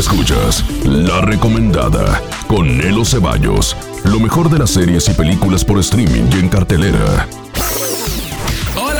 Escuchas La Recomendada con Nelo Ceballos. Lo mejor de las series y películas por streaming y en cartelera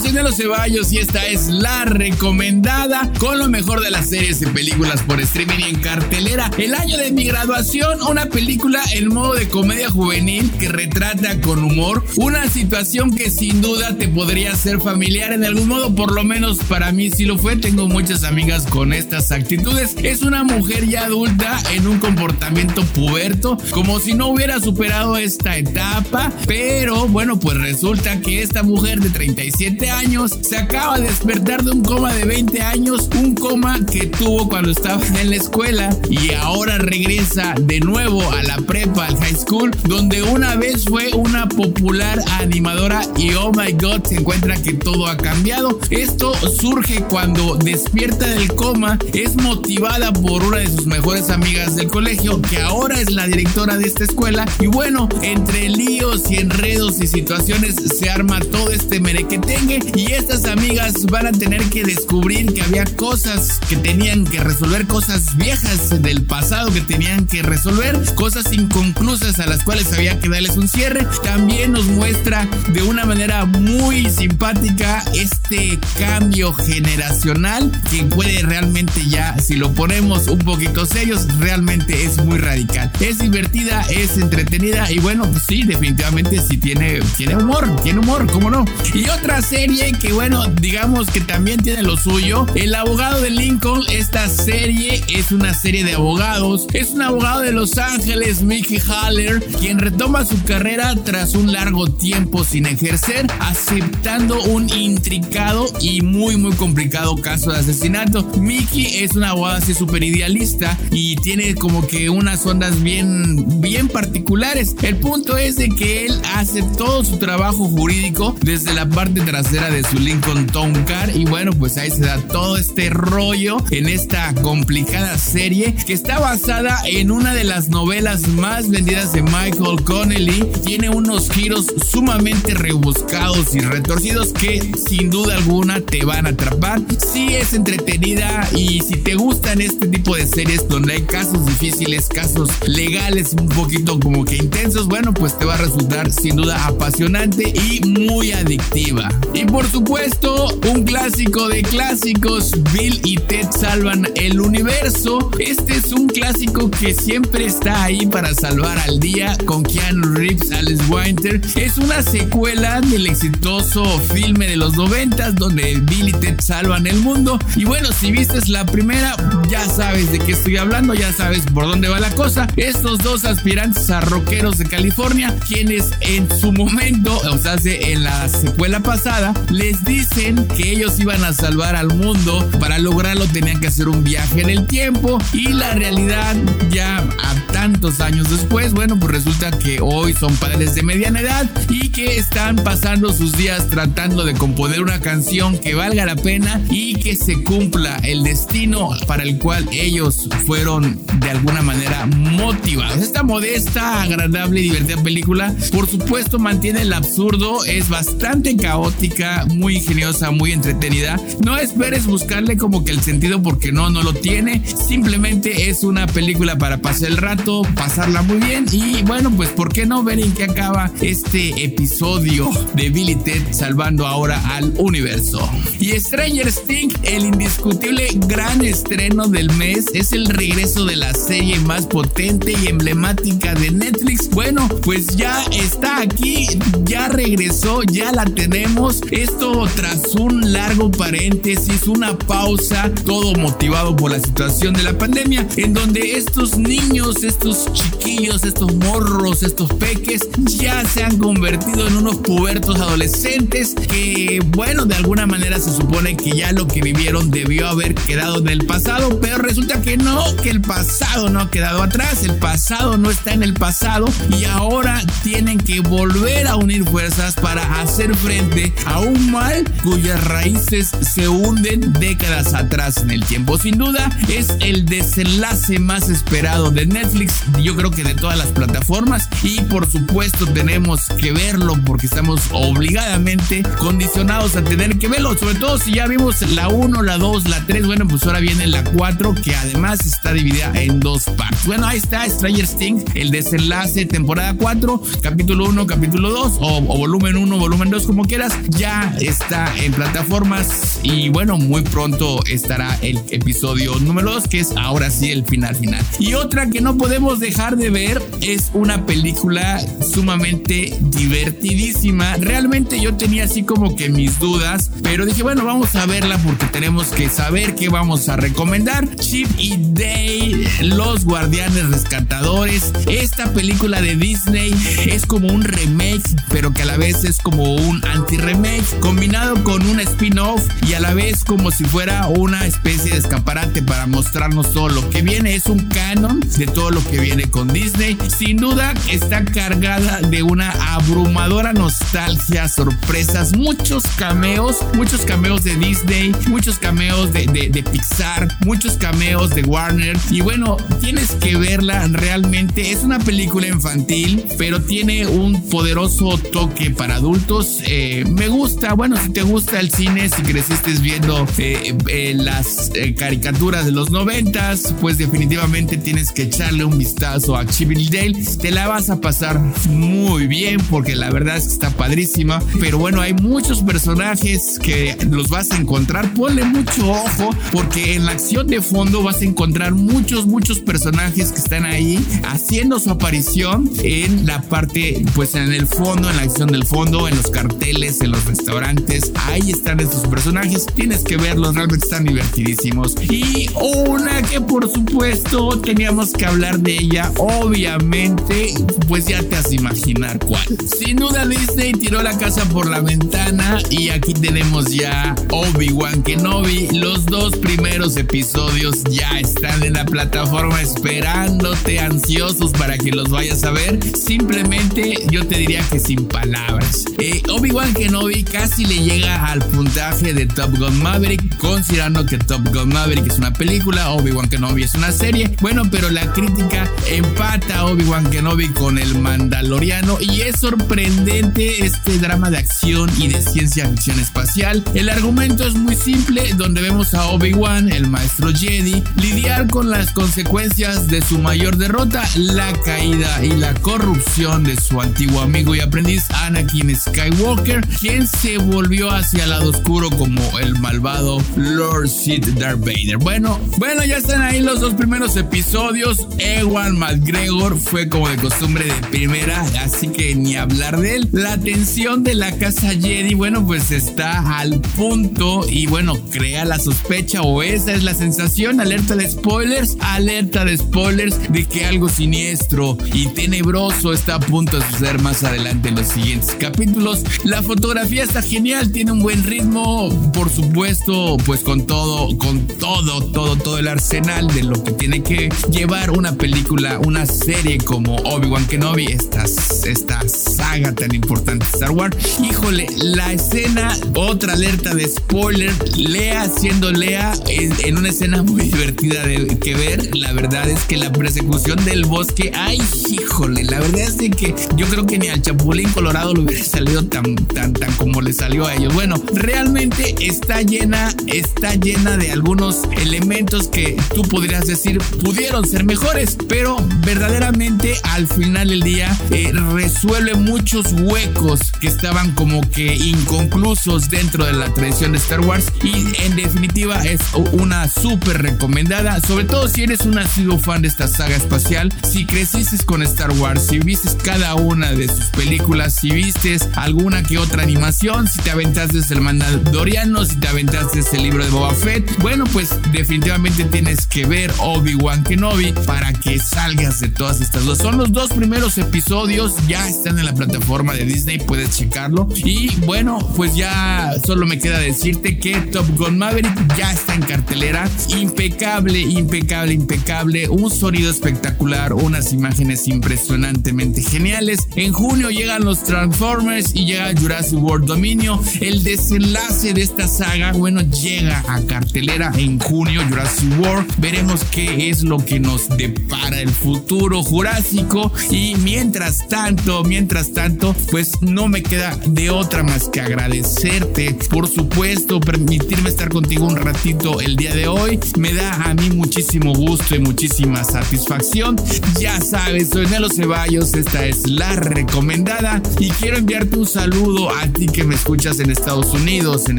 soy Nelo Ceballos y esta es la recomendada con lo mejor de las series y películas por streaming y en cartelera. El año de mi graduación, una película en modo de comedia juvenil que retrata con humor una situación que sin duda te podría ser familiar en algún modo, por lo menos para mí sí lo fue. Tengo muchas amigas con estas actitudes. Es una mujer ya adulta en un comportamiento puberto, como si no hubiera superado esta etapa, pero bueno, pues resulta que esta mujer de 37 años, se acaba de despertar de un coma de 20 años, un coma que tuvo cuando estaba en la escuela y ahora regresa de nuevo a la prepa, al high school, donde una vez fue una popular animadora y oh my god, se encuentra que todo ha cambiado. Esto surge cuando despierta del coma, es motivada por una de sus mejores amigas del colegio, que ahora es la directora de esta escuela, y bueno, entre líos y enredos y situaciones se arma todo este merequetengue y estas amigas van a tener que descubrir que había cosas que tenían que resolver, cosas viejas del pasado que tenían que resolver, cosas inconclusas a las cuales había que darles un cierre. También nos muestra de una manera muy simpática este cambio generacional que puede realmente ya, si lo ponemos un poquito serios, realmente es muy radical. Es divertida, es entretenida y bueno, pues sí, definitivamente sí tiene, tiene humor, tiene humor, ¿cómo no? Y otra serie que bueno, digamos que también tiene lo suyo. El abogado de Lincoln, esta serie es una serie de abogados. Es un abogado de Los Ángeles, Mickey Haller, quien retoma su carrera tras un largo tiempo sin ejercer, aceptando un intricado y muy muy complicado caso de asesinato. Mickey es una abogada así súper idealista y tiene como que unas ondas bien, bien particulares. El punto es de que él hace todo su trabajo jurídico desde la parte trasera de su Lincoln Town Car. Y bueno, pues ahí se da todo este rollo en esta complicada serie que está basada en una de las novelas más vendidas de Michael Connelly. Tiene unos giros sumamente rebuscados y retorcidos que sin duda alguna te van a atrapar. Si es entretenida y si te gustan este tipo de series donde hay casos difíciles, casos legales un poquito como que intensos, bueno, pues te va a resultar sin duda apasionante y muy adictiva. Por supuesto, un clásico de clásicos, Bill y Ted salvan el universo. Este es un clásico que siempre está ahí para salvar al día con Keanu Reeves, Alice Winter. Es una secuela del exitoso filme de los noventas donde Bill y Ted salvan el mundo. Y bueno, si viste la primera, ya sabes de qué estoy hablando, ya sabes por dónde va la cosa. Estos dos aspirantes a rockeros de California, quienes en su momento, o sea, en la secuela pasada, les dicen que ellos iban a salvar al mundo. Para lograrlo tenían que hacer un viaje en el tiempo y la realidad ya a tantos años después, bueno, pues resulta que hoy son padres de mediana edad y que están pasando sus días tratando de componer una canción que valga la pena y que se cumpla el destino para el cual ellos fueron de alguna manera motivados. Esta modesta, agradable y divertida película, por supuesto, mantiene el absurdo, es bastante caótica, muy ingeniosa, muy entretenida. No esperes buscarle como que el sentido porque no, no lo tiene. Simplemente es una película para pasar el rato, pasarla muy bien y bueno, pues ¿por qué no ver en qué acaba este episodio de Billy Ted salvando ahora al universo? Y Stranger Things, el indiscutible gran estreno del mes, es el regreso de la serie más potente y emblemática de Netflix. Bueno, pues ya está aquí, ya regresó, ya la tenemos. Es esto tras un largo paréntesis, una pausa, todo motivado por la situación de la pandemia, en donde estos niños, estos chiquillos, estos morros, estos peques, ya se han convertido en unos pubertos adolescentes que, bueno, de alguna manera se supone que ya lo que vivieron debió haber quedado en el pasado, pero resulta que no, que el pasado no ha quedado atrás, el pasado no está en el pasado y ahora tienen que volver a unir fuerzas para hacer frente a a un mal cuyas raíces se hunden décadas atrás en el tiempo. Sin duda es el desenlace más esperado de Netflix, yo creo que de todas las plataformas y por supuesto tenemos que verlo porque estamos obligadamente condicionados a tener que verlo, sobre todo si ya vimos la 1, la 2, la 3, bueno pues ahora viene la 4 que además está dividida en dos partes. Bueno, ahí está Stranger Things, el desenlace temporada 4, capítulo 1, capítulo 2 o, o volumen 1, volumen 2 como quieras, ya está en plataformas y bueno, muy pronto estará el episodio número 2 que es ahora sí el final final. Y otra que no podemos dejar de ver es una película sumamente divertidísima. Realmente yo tenía así como que mis dudas, pero dije, bueno, vamos a verla porque tenemos que saber qué vamos a recomendar. Chip y Day, Los Guardianes Rescatadores. Esta película de Disney es como un remake, pero que a la vez es como un anti-remake, combinado con un spin-off y a la vez como si fuera una especie de escaparate para mostrarnos todo lo que viene. Es un canon de todo lo que viene con Disney. Sin duda está cargada de una abrumadora nostalgia, sorpresas, muchos cameos, muchos cameos de Disney, muchos cameos de, de, Pixar, muchos cameos de Warner. Y bueno, tienes que verla realmente. Es una película infantil, pero tiene un poderoso toque para adultos. Eh, me gusta, bueno, si te gusta el cine, si creciste viendo eh, eh, las caricaturas de los noventas, pues definitivamente tienes que echarle un vistazo a Dale. Te la vas a pasar muy bien porque la verdad es que está padrísima. Pero bueno, hay muchos personajes que los vas a encontrar. Ponle mucho ojo porque en la acción de fondo vas a encontrar muchos, muchos personajes que están ahí haciendo su aparición en la parte, pues en el fondo, en la acción del fondo, en los carteles, en los restaurantes. Ahí están esos personajes. Tienes que verlos, realmente están divertidísimos. Y una que por supuesto teníamos que hablar de ella, obviamente, pues ya te has imaginar cuál. Sin duda Disney tiró la casa por la ventana y aquí tenemos ya Obi-Wan Kenobi. Los dos primeros episodios ya están en la plataforma esperándote ansiosos para que los vayas a ver. Simplemente yo te diría que sin palabras. Eh, Obi-Wan Kenobi casi le llega al puntaje de Top Gun Maverick, considerando que Top Gun Maverick es una película, Obi-Wan Kenobi es una serie. Bueno, pero la crítica empata a Obi-Wan Kenobi con el Mandaloriano y es sorprendente este drama de acción y de ciencia ficción espacial. El argumento es muy simple, donde vemos a Obi-Wan, el maestro Jedi, lidiar con las consecuencias de su mayor derrota, la caída y la corrupción de su antiguo amigo y aprendiz Anakin Skywalker, quien se volvió hacia el lado oscuro como el malvado Lord Sith Darth Vader. Bueno, bueno, ya están ahí los dos primeros episodios. Ewan McGregor fue como de costumbre de primera, así que ni hablar de él. La tensión de la casa Jedi, bueno, pues está al punto y bueno, crea la sospecha o esa es la sensación. Alerta de spoilers, alerta de spoilers de que algo siniestro y tenebroso está a punto de suceder más adelante en los siguientes capítulos. La fotografía está genial, tiene un buen ritmo, por supuesto, pues con todo, con todo, todo, todo el arsenal de lo que tiene que llevar una película, una serie como Obi-Wan Kenobi, esta, esta saga tan importante Star Wars. Híjole, la escena, otra alerta de spoiler, Lea siendo Lea en, una escena muy divertida de que ver. La verdad es que la persecución del bosque, ay, híjole, la verdad es que yo creo que ni al Chapulín Colorado le hubiera salido tan, tan, tan como le salió a ellos. Bueno, realmente está llena, está llena de algunos elementos que tú podrías decir pudieron ser mejores, pero verdaderamente al final del día eh, resuelve muchos huecos que estaban como que inconclusos dentro de la tradición de Star Wars y en definitiva es una súper recomendada, sobre todo si eres un asiduo fan de esta saga espacial, si creciste con Star Wars, si viste cada una de sus películas, si viste alguna que otra animación, si te aventaste el Mandaloriano, si te aventaste el libro de Boba Fett, bueno pues definitivamente tienes que ver Obi-Wan Kenobi para que salgas de todas estas dos. Son los dos primeros episodios, ya están en la plataforma de Disney, puedes checarlo. Y bueno, pues ya solo me queda decirte que Top Gun Maverick ya está en cartelera. Impecable, impecable, impecable. Un sonido espectacular, unas imágenes impresionantemente geniales. En junio llegan los Transformers y llega Jurassic World dominio. El desenlace de esta saga, bueno, llega a cartelera en junio, Jurassic World. Veremos qué es lo que nos depara el futuro jurásico. Y mientras tanto, mientras tanto, pues no me queda de otra más que agradecerte, por supuesto, permitirme estar contigo un ratito el día de hoy. Me da a mí muchísimo gusto y muchísima satisfacción. Ya sabes, soy Nelo Ceballos, esta es la recomendada y quiero enviarte un saludo a ti que me escuchas en Estados Unidos, en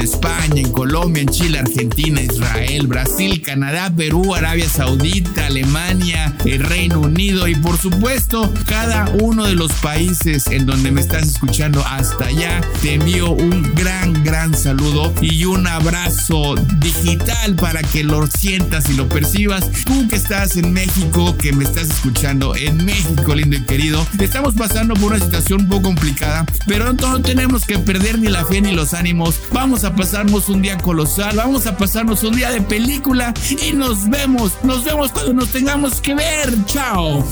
España, en Colombia, en Chile, Argentina, Israel, Brasil, Canadá, Perú, Arabia Saudita, Alemania, el Reino Unido y por supuesto cada uno de los países en donde me estás escuchando hasta allá. Te envío un gran, gran saludo y un abrazo digital para que lo sientas y lo percibas. Tú que estás en México, que me estás escuchando en México, lindo y querido, estamos pasando por una situación un poco complicada, pero no tenemos que ni la fe ni los ánimos. Vamos a pasarnos un día colosal, vamos a pasarnos un día de película y nos vemos, nos vemos cuando nos tengamos que ver. Chao.